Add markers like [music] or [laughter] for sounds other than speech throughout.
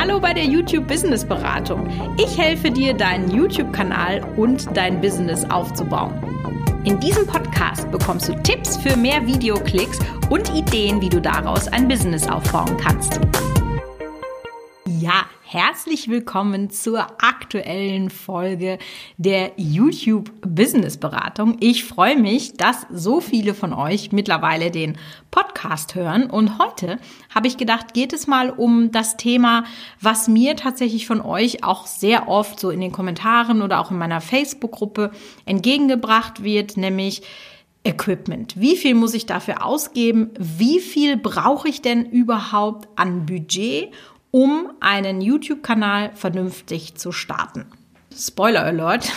Hallo bei der YouTube Business Beratung. Ich helfe dir, deinen YouTube-Kanal und dein Business aufzubauen. In diesem Podcast bekommst du Tipps für mehr Videoklicks und Ideen, wie du daraus ein Business aufbauen kannst. Ja, herzlich willkommen zur aktuellen Folge der YouTube Business Beratung. Ich freue mich, dass so viele von euch mittlerweile den Podcast hören und heute habe ich gedacht, geht es mal um das Thema, was mir tatsächlich von euch auch sehr oft so in den Kommentaren oder auch in meiner Facebook-Gruppe entgegengebracht wird, nämlich Equipment. Wie viel muss ich dafür ausgeben? Wie viel brauche ich denn überhaupt an Budget? Um einen YouTube-Kanal vernünftig zu starten. Spoiler Alert.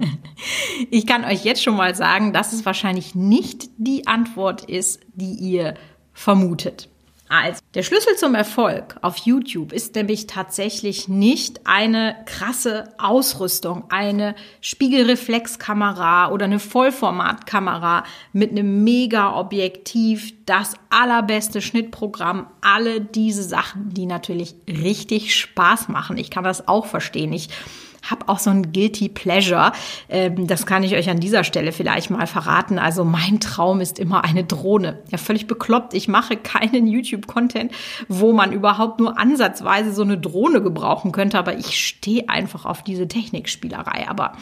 [laughs] ich kann euch jetzt schon mal sagen, dass es wahrscheinlich nicht die Antwort ist, die ihr vermutet. Also, der Schlüssel zum Erfolg auf YouTube ist nämlich tatsächlich nicht eine krasse Ausrüstung, eine Spiegelreflexkamera oder eine Vollformatkamera mit einem Mega-Objektiv, das allerbeste Schnittprogramm, alle diese Sachen, die natürlich richtig Spaß machen. Ich kann das auch verstehen. Ich habe auch so ein Guilty Pleasure. Ähm, das kann ich euch an dieser Stelle vielleicht mal verraten. Also mein Traum ist immer eine Drohne. Ja, völlig bekloppt. Ich mache keinen YouTube-Content, wo man überhaupt nur ansatzweise so eine Drohne gebrauchen könnte. Aber ich stehe einfach auf diese Technikspielerei. Aber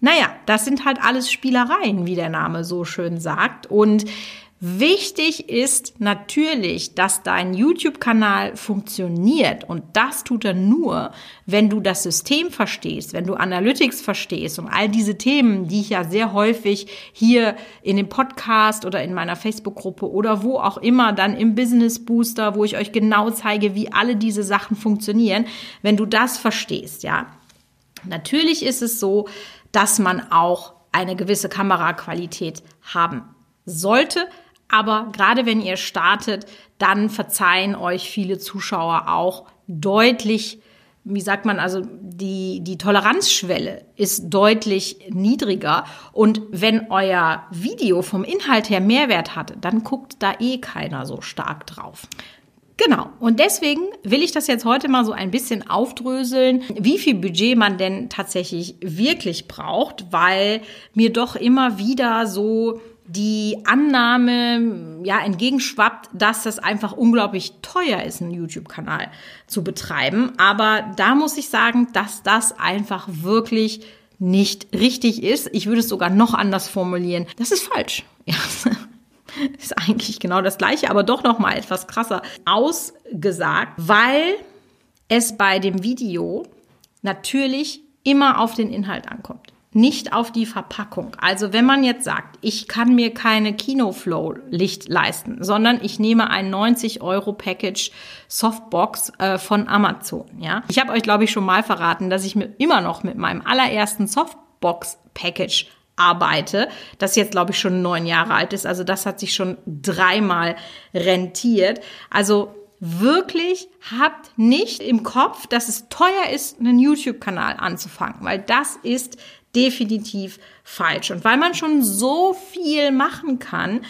naja, das sind halt alles Spielereien, wie der Name so schön sagt. Und Wichtig ist natürlich, dass dein YouTube-Kanal funktioniert und das tut er nur, wenn du das System verstehst, wenn du Analytics verstehst und all diese Themen, die ich ja sehr häufig hier in dem Podcast oder in meiner Facebook-Gruppe oder wo auch immer dann im Business Booster, wo ich euch genau zeige, wie alle diese Sachen funktionieren, wenn du das verstehst, ja. Natürlich ist es so, dass man auch eine gewisse Kameraqualität haben sollte, aber gerade wenn ihr startet, dann verzeihen euch viele Zuschauer auch deutlich, wie sagt man, also die, die Toleranzschwelle ist deutlich niedriger. Und wenn euer Video vom Inhalt her Mehrwert hat, dann guckt da eh keiner so stark drauf. Genau. Und deswegen will ich das jetzt heute mal so ein bisschen aufdröseln, wie viel Budget man denn tatsächlich wirklich braucht, weil mir doch immer wieder so die Annahme ja entgegenschwappt, dass das einfach unglaublich teuer ist, einen YouTube-Kanal zu betreiben. Aber da muss ich sagen, dass das einfach wirklich nicht richtig ist. Ich würde es sogar noch anders formulieren. Das ist falsch. [laughs] Ja. Ist eigentlich genau das gleiche, aber doch noch mal etwas krasser ausgesagt, weil es bei dem Video natürlich immer auf den Inhalt ankommt nicht auf die Verpackung. Also wenn man jetzt sagt, ich kann mir keine Kinoflow-Licht leisten, sondern ich nehme ein 90 Euro Package Softbox äh, von Amazon. Ja, ich habe euch glaube ich schon mal verraten, dass ich mir immer noch mit meinem allerersten Softbox Package arbeite, das jetzt glaube ich schon neun Jahre alt ist. Also das hat sich schon dreimal rentiert. Also wirklich habt nicht im Kopf, dass es teuer ist, einen YouTube-Kanal anzufangen, weil das ist definitiv falsch. Und weil man schon so viel machen kann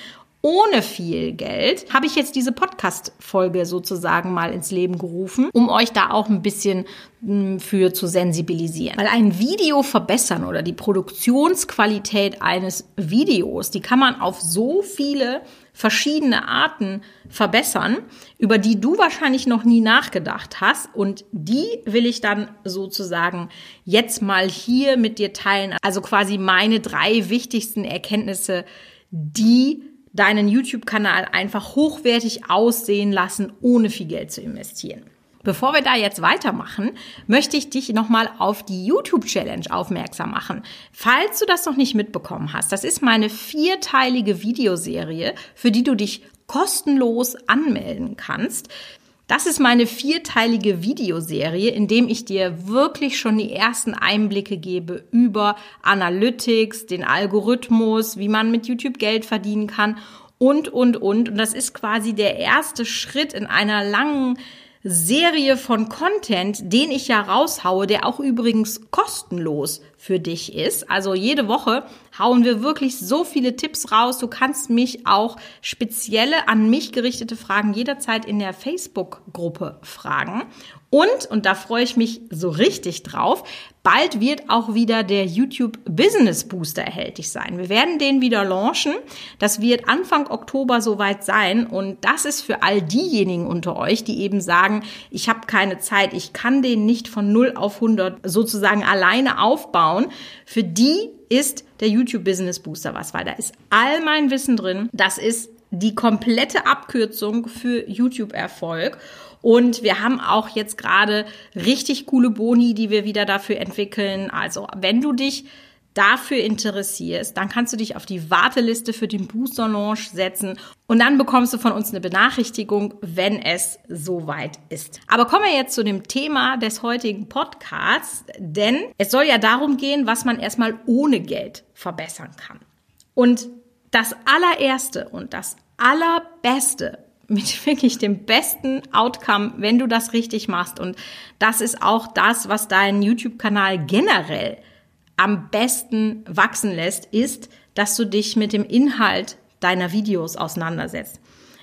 ohne viel Geld, habe ich jetzt diese Podcast-Folge sozusagen mal ins Leben gerufen, um euch da auch ein bisschen hm, für zu sensibilisieren. Weil ein Video verbessern oder die Produktionsqualität eines Videos, die kann man auf so viele verschiedene Arten verbessern, über die du wahrscheinlich noch nie nachgedacht hast. Und die will ich dann sozusagen jetzt mal hier mit dir teilen. Also quasi meine drei wichtigsten Erkenntnisse, die deinen YouTube-Kanal einfach hochwertig aussehen lassen, ohne viel Geld zu investieren. Bevor wir da jetzt weitermachen, möchte ich dich nochmal auf die YouTube Challenge aufmerksam machen. Falls du das noch nicht mitbekommen hast, das ist meine vierteilige Videoserie, für die du dich kostenlos anmelden kannst. Das ist meine vierteilige Videoserie, in dem ich dir wirklich schon die ersten Einblicke gebe über Analytics, den Algorithmus, wie man mit YouTube Geld verdienen kann und, und, und. Und das ist quasi der erste Schritt in einer langen Serie von Content, den ich ja raushaue, der auch übrigens kostenlos für dich ist. Also jede Woche hauen wir wirklich so viele Tipps raus. Du kannst mich auch spezielle an mich gerichtete Fragen jederzeit in der Facebook-Gruppe fragen. Und, und da freue ich mich so richtig drauf, bald wird auch wieder der YouTube Business Booster erhältlich sein. Wir werden den wieder launchen. Das wird Anfang Oktober soweit sein. Und das ist für all diejenigen unter euch, die eben sagen, ich habe keine Zeit, ich kann den nicht von 0 auf 100 sozusagen alleine aufbauen. Für die ist der YouTube Business Booster was, weil da ist all mein Wissen drin. Das ist die komplette Abkürzung für YouTube Erfolg. Und wir haben auch jetzt gerade richtig coole Boni, die wir wieder dafür entwickeln. Also wenn du dich dafür interessierst, dann kannst du dich auf die Warteliste für den Booster Launch setzen und dann bekommst du von uns eine Benachrichtigung, wenn es soweit ist. Aber kommen wir jetzt zu dem Thema des heutigen Podcasts, denn es soll ja darum gehen, was man erstmal ohne Geld verbessern kann. Und das allererste und das allerbeste mit [laughs] wirklich dem besten Outcome, wenn du das richtig machst. Und das ist auch das, was deinen YouTube-Kanal generell am besten wachsen lässt, ist, dass du dich mit dem Inhalt deiner Videos auseinandersetzt.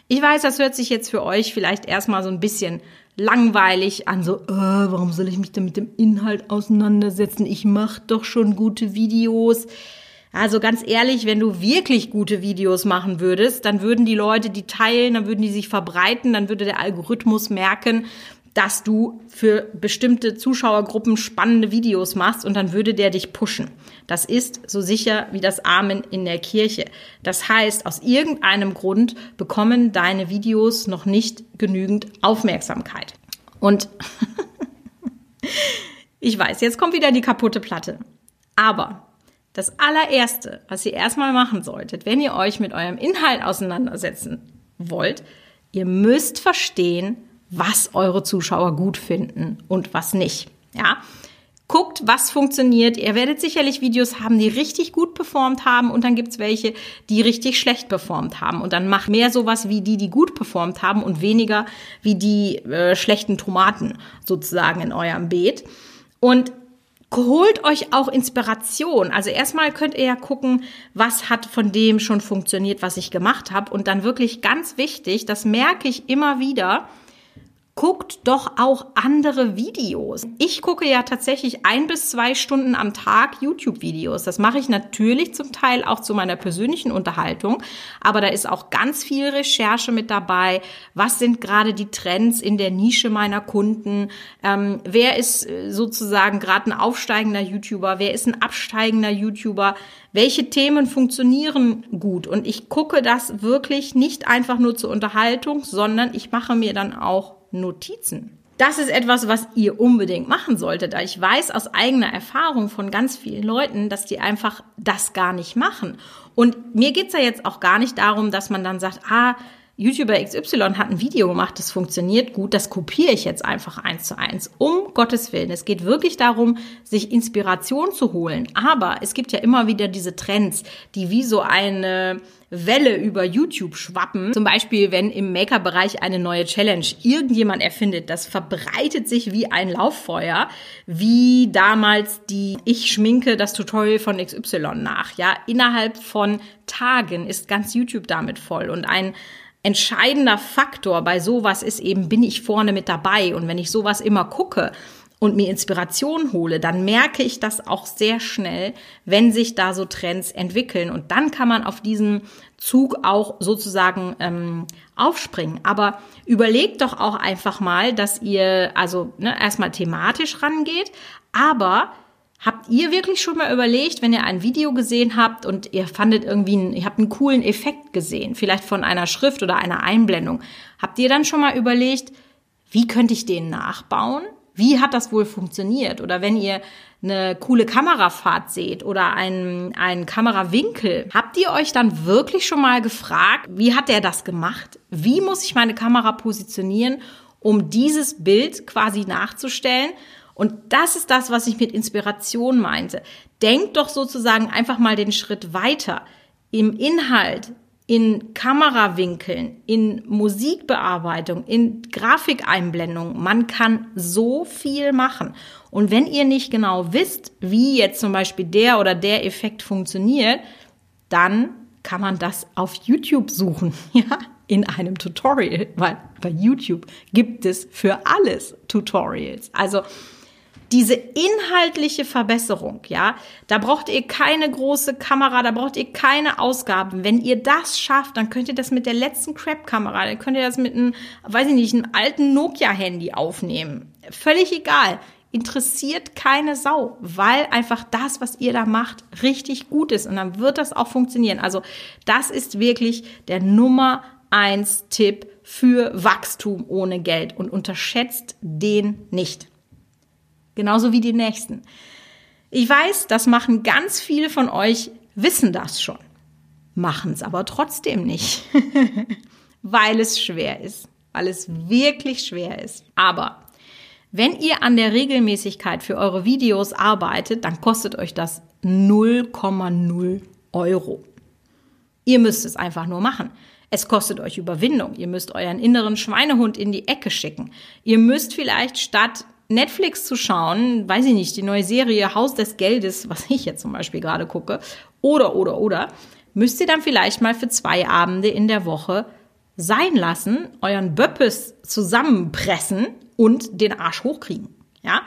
Ich weiß, das hört sich jetzt für euch vielleicht erstmal so ein bisschen langweilig an, so, äh, warum soll ich mich denn mit dem Inhalt auseinandersetzen? Ich mache doch schon gute Videos. Also ganz ehrlich, wenn du wirklich gute Videos machen würdest, dann würden die Leute die teilen, dann würden die sich verbreiten, dann würde der Algorithmus merken, dass du für bestimmte Zuschauergruppen spannende Videos machst und dann würde der dich pushen. Das ist so sicher wie das Amen in der Kirche. Das heißt, aus irgendeinem Grund bekommen deine Videos noch nicht genügend Aufmerksamkeit. Und [laughs] ich weiß, jetzt kommt wieder die kaputte Platte. Aber das allererste, was ihr erstmal machen solltet, wenn ihr euch mit eurem Inhalt auseinandersetzen wollt, ihr müsst verstehen, was eure Zuschauer gut finden und was nicht. Ja? Guckt, was funktioniert. Ihr werdet sicherlich Videos haben, die richtig gut performt haben und dann gibt's welche, die richtig schlecht performt haben. Und dann macht mehr sowas wie die, die gut performt haben und weniger wie die äh, schlechten Tomaten sozusagen in eurem Beet. Und holt euch auch Inspiration. Also erstmal könnt ihr ja gucken, was hat von dem schon funktioniert, was ich gemacht habe. Und dann wirklich ganz wichtig, das merke ich immer wieder, guckt doch auch andere Videos. Ich gucke ja tatsächlich ein bis zwei Stunden am Tag YouTube-Videos. Das mache ich natürlich zum Teil auch zu meiner persönlichen Unterhaltung, aber da ist auch ganz viel Recherche mit dabei. Was sind gerade die Trends in der Nische meiner Kunden? Ähm, wer ist äh, sozusagen gerade ein aufsteigender YouTuber? Wer ist ein absteigender YouTuber? Welche Themen funktionieren gut? Und ich gucke das wirklich nicht einfach nur zur Unterhaltung, sondern ich mache mir dann auch Notizen. Das ist etwas, was ihr unbedingt machen solltet. Ich weiß aus eigener Erfahrung von ganz vielen Leuten, dass die einfach das gar nicht machen. Und mir geht's ja jetzt auch gar nicht darum, dass man dann sagt, ah, YouTuber XY hat ein Video gemacht, das funktioniert gut, das kopiere ich jetzt einfach eins zu eins. Um Gottes Willen. Es geht wirklich darum, sich Inspiration zu holen. Aber es gibt ja immer wieder diese Trends, die wie so eine Welle über YouTube schwappen. Zum Beispiel, wenn im Maker-Bereich eine neue Challenge irgendjemand erfindet, das verbreitet sich wie ein Lauffeuer, wie damals die Ich schminke das Tutorial von XY nach. Ja, innerhalb von Tagen ist ganz YouTube damit voll und ein entscheidender Faktor bei sowas ist eben, bin ich vorne mit dabei. Und wenn ich sowas immer gucke und mir Inspiration hole, dann merke ich das auch sehr schnell, wenn sich da so Trends entwickeln. Und dann kann man auf diesen Zug auch sozusagen ähm, aufspringen. Aber überlegt doch auch einfach mal, dass ihr also ne, erstmal thematisch rangeht, aber Habt ihr wirklich schon mal überlegt, wenn ihr ein Video gesehen habt und ihr fandet irgendwie, ihr habt einen coolen Effekt gesehen, vielleicht von einer Schrift oder einer Einblendung, habt ihr dann schon mal überlegt, wie könnte ich den nachbauen? Wie hat das wohl funktioniert? Oder wenn ihr eine coole Kamerafahrt seht oder einen, einen Kamerawinkel, habt ihr euch dann wirklich schon mal gefragt, wie hat der das gemacht? Wie muss ich meine Kamera positionieren, um dieses Bild quasi nachzustellen? Und das ist das, was ich mit Inspiration meinte. Denkt doch sozusagen einfach mal den Schritt weiter. Im Inhalt in Kamerawinkeln, in Musikbearbeitung, in Grafikeinblendung. Man kann so viel machen. Und wenn ihr nicht genau wisst, wie jetzt zum Beispiel der oder der Effekt funktioniert, dann kann man das auf YouTube suchen, [laughs] ja, in einem Tutorial, weil bei YouTube gibt es für alles Tutorials. Also diese inhaltliche Verbesserung, ja, da braucht ihr keine große Kamera, da braucht ihr keine Ausgaben. Wenn ihr das schafft, dann könnt ihr das mit der letzten Crap-Kamera, dann könnt ihr das mit einem, weiß ich nicht, einem alten Nokia-Handy aufnehmen. Völlig egal. Interessiert keine Sau, weil einfach das, was ihr da macht, richtig gut ist. Und dann wird das auch funktionieren. Also das ist wirklich der Nummer eins Tipp für Wachstum ohne Geld und unterschätzt den nicht. Genauso wie die nächsten. Ich weiß, das machen ganz viele von euch, wissen das schon, machen es aber trotzdem nicht, [laughs] weil es schwer ist, weil es wirklich schwer ist. Aber wenn ihr an der Regelmäßigkeit für eure Videos arbeitet, dann kostet euch das 0,0 Euro. Ihr müsst es einfach nur machen. Es kostet euch Überwindung. Ihr müsst euren inneren Schweinehund in die Ecke schicken. Ihr müsst vielleicht statt Netflix zu schauen, weiß ich nicht, die neue Serie Haus des Geldes, was ich jetzt zum Beispiel gerade gucke, oder, oder, oder, müsst ihr dann vielleicht mal für zwei Abende in der Woche sein lassen, euren Böppes zusammenpressen und den Arsch hochkriegen. Ja?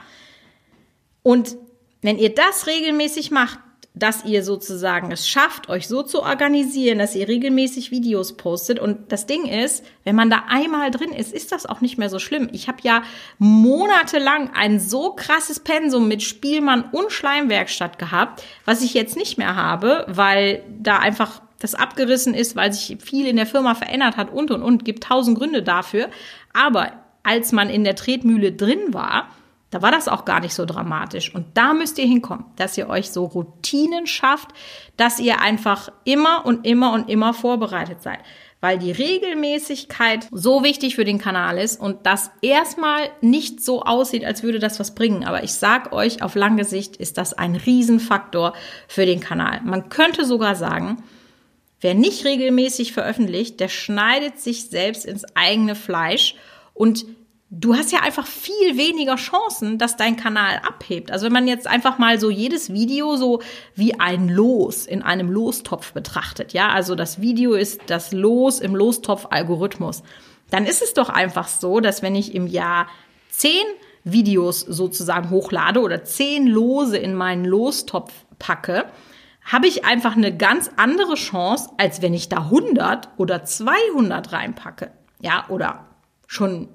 Und wenn ihr das regelmäßig macht, dass ihr sozusagen es schafft, euch so zu organisieren, dass ihr regelmäßig Videos postet. Und das Ding ist, wenn man da einmal drin ist, ist das auch nicht mehr so schlimm. Ich habe ja monatelang ein so krasses Pensum mit Spielmann und Schleimwerkstatt gehabt, was ich jetzt nicht mehr habe, weil da einfach das abgerissen ist, weil sich viel in der Firma verändert hat und und und, gibt tausend Gründe dafür. Aber als man in der Tretmühle drin war, da war das auch gar nicht so dramatisch. Und da müsst ihr hinkommen, dass ihr euch so Routinen schafft, dass ihr einfach immer und immer und immer vorbereitet seid. Weil die Regelmäßigkeit so wichtig für den Kanal ist und das erstmal nicht so aussieht, als würde das was bringen. Aber ich sag euch, auf lange Sicht ist das ein Riesenfaktor für den Kanal. Man könnte sogar sagen, wer nicht regelmäßig veröffentlicht, der schneidet sich selbst ins eigene Fleisch und du hast ja einfach viel weniger Chancen, dass dein Kanal abhebt. Also wenn man jetzt einfach mal so jedes Video so wie ein Los in einem Lostopf betrachtet, ja, also das Video ist das Los im Lostopf-Algorithmus, dann ist es doch einfach so, dass wenn ich im Jahr zehn Videos sozusagen hochlade oder zehn Lose in meinen Lostopf packe, habe ich einfach eine ganz andere Chance, als wenn ich da 100 oder 200 reinpacke. Ja, oder schon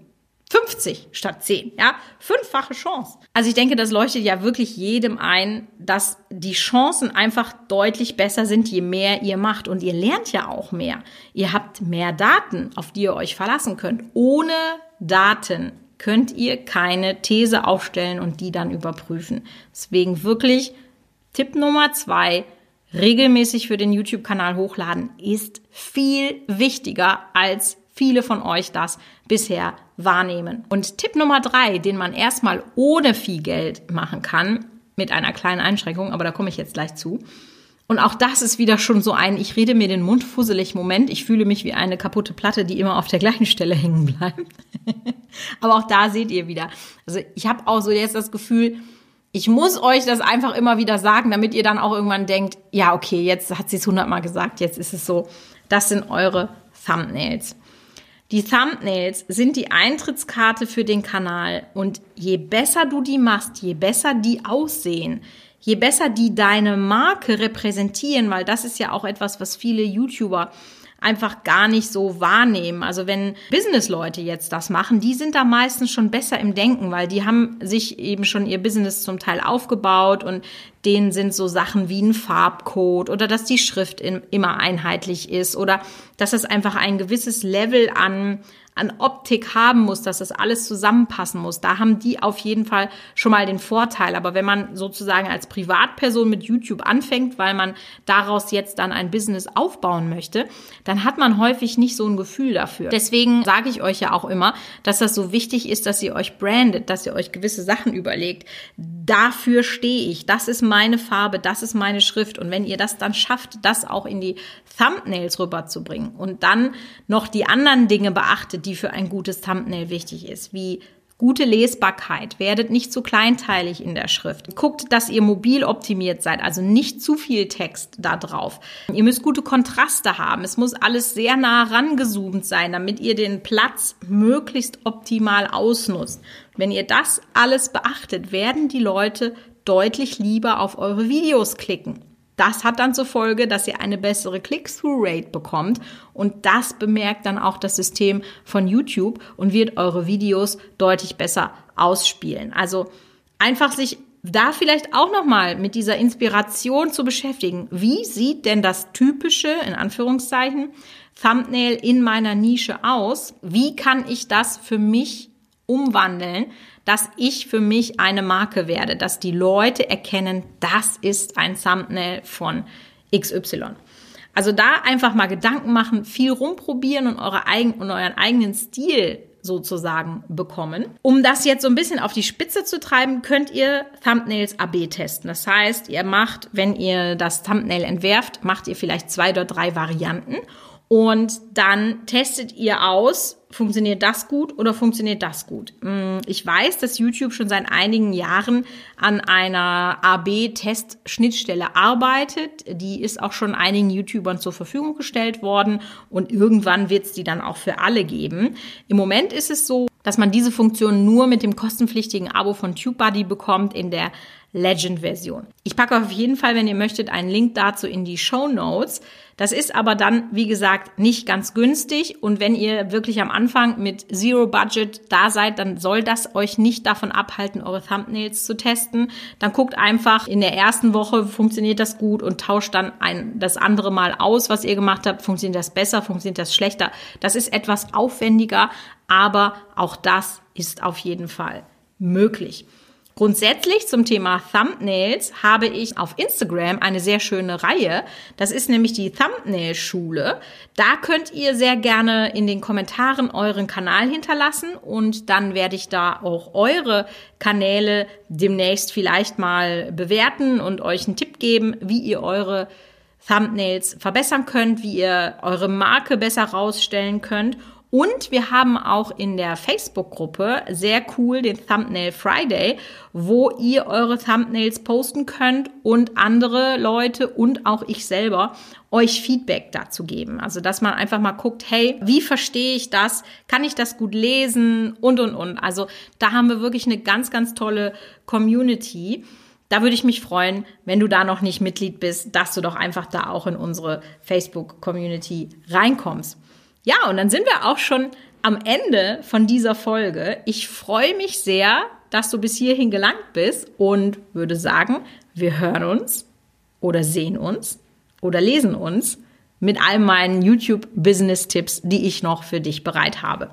50 statt 10, ja, fünffache Chance. Also ich denke, das leuchtet ja wirklich jedem ein, dass die Chancen einfach deutlich besser sind, je mehr ihr macht und ihr lernt ja auch mehr. Ihr habt mehr Daten, auf die ihr euch verlassen könnt. Ohne Daten könnt ihr keine These aufstellen und die dann überprüfen. Deswegen wirklich Tipp Nummer zwei, regelmäßig für den YouTube-Kanal hochladen ist viel wichtiger als viele von euch das bisher wahrnehmen. Und Tipp Nummer drei, den man erstmal ohne viel Geld machen kann, mit einer kleinen Einschränkung, aber da komme ich jetzt gleich zu. Und auch das ist wieder schon so ein, ich rede mir den Mund fusselig Moment. Ich fühle mich wie eine kaputte Platte, die immer auf der gleichen Stelle hängen bleibt. [laughs] aber auch da seht ihr wieder. Also ich habe auch so jetzt das Gefühl, ich muss euch das einfach immer wieder sagen, damit ihr dann auch irgendwann denkt, ja, okay, jetzt hat sie es hundertmal gesagt, jetzt ist es so. Das sind eure Thumbnails. Die Thumbnails sind die Eintrittskarte für den Kanal. Und je besser du die machst, je besser die aussehen, je besser die deine Marke repräsentieren, weil das ist ja auch etwas, was viele YouTuber einfach gar nicht so wahrnehmen. Also wenn Businessleute jetzt das machen, die sind da meistens schon besser im Denken, weil die haben sich eben schon ihr Business zum Teil aufgebaut und denen sind so Sachen wie ein Farbcode oder dass die Schrift immer einheitlich ist oder dass es einfach ein gewisses Level an an Optik haben muss, dass das alles zusammenpassen muss. Da haben die auf jeden Fall schon mal den Vorteil. Aber wenn man sozusagen als Privatperson mit YouTube anfängt, weil man daraus jetzt dann ein Business aufbauen möchte, dann hat man häufig nicht so ein Gefühl dafür. Deswegen sage ich euch ja auch immer, dass das so wichtig ist, dass ihr euch brandet, dass ihr euch gewisse Sachen überlegt dafür stehe ich, das ist meine Farbe, das ist meine Schrift. Und wenn ihr das dann schafft, das auch in die Thumbnails rüberzubringen und dann noch die anderen Dinge beachtet, die für ein gutes Thumbnail wichtig ist, wie Gute Lesbarkeit. Werdet nicht zu kleinteilig in der Schrift. Guckt, dass ihr mobil optimiert seid, also nicht zu viel Text da drauf. Ihr müsst gute Kontraste haben. Es muss alles sehr nah rangezoomt sein, damit ihr den Platz möglichst optimal ausnutzt. Wenn ihr das alles beachtet, werden die Leute deutlich lieber auf eure Videos klicken. Das hat dann zur Folge, dass ihr eine bessere Click-Through-Rate bekommt und das bemerkt dann auch das System von YouTube und wird eure Videos deutlich besser ausspielen. Also einfach sich da vielleicht auch noch mal mit dieser Inspiration zu beschäftigen. Wie sieht denn das typische in Anführungszeichen Thumbnail in meiner Nische aus? Wie kann ich das für mich umwandeln, dass ich für mich eine Marke werde, dass die Leute erkennen, das ist ein Thumbnail von XY. Also da einfach mal Gedanken machen, viel rumprobieren und, eure eigen, und euren eigenen Stil sozusagen bekommen. Um das jetzt so ein bisschen auf die Spitze zu treiben, könnt ihr Thumbnails AB testen. Das heißt, ihr macht, wenn ihr das Thumbnail entwerft, macht ihr vielleicht zwei oder drei Varianten und dann testet ihr aus, funktioniert das gut oder funktioniert das gut. Mm, ich weiß, dass YouTube schon seit einigen Jahren an einer AB-Test-Schnittstelle arbeitet. Die ist auch schon einigen YouTubern zur Verfügung gestellt worden und irgendwann wird es die dann auch für alle geben. Im Moment ist es so, dass man diese Funktion nur mit dem kostenpflichtigen Abo von TubeBuddy bekommt in der Legend-Version. Ich packe auf jeden Fall, wenn ihr möchtet, einen Link dazu in die Show Notes. Das ist aber dann, wie gesagt, nicht ganz günstig. Und wenn ihr wirklich am Anfang mit Zero Budget da seid, dann soll das euch nicht davon abhalten, eure Thumbnails zu testen. Dann guckt einfach in der ersten Woche, funktioniert das gut und tauscht dann ein, das andere Mal aus, was ihr gemacht habt. Funktioniert das besser, funktioniert das schlechter? Das ist etwas aufwendiger, aber auch das ist auf jeden Fall möglich. Grundsätzlich zum Thema Thumbnails habe ich auf Instagram eine sehr schöne Reihe. Das ist nämlich die Thumbnail-Schule. Da könnt ihr sehr gerne in den Kommentaren euren Kanal hinterlassen und dann werde ich da auch eure Kanäle demnächst vielleicht mal bewerten und euch einen Tipp geben, wie ihr eure Thumbnails verbessern könnt, wie ihr eure Marke besser rausstellen könnt und wir haben auch in der Facebook-Gruppe sehr cool den Thumbnail Friday, wo ihr eure Thumbnails posten könnt und andere Leute und auch ich selber euch Feedback dazu geben. Also, dass man einfach mal guckt, hey, wie verstehe ich das? Kann ich das gut lesen? Und, und, und. Also, da haben wir wirklich eine ganz, ganz tolle Community. Da würde ich mich freuen, wenn du da noch nicht Mitglied bist, dass du doch einfach da auch in unsere Facebook-Community reinkommst. Ja, und dann sind wir auch schon am Ende von dieser Folge. Ich freue mich sehr, dass du bis hierhin gelangt bist und würde sagen, wir hören uns oder sehen uns oder lesen uns mit all meinen YouTube-Business-Tipps, die ich noch für dich bereit habe.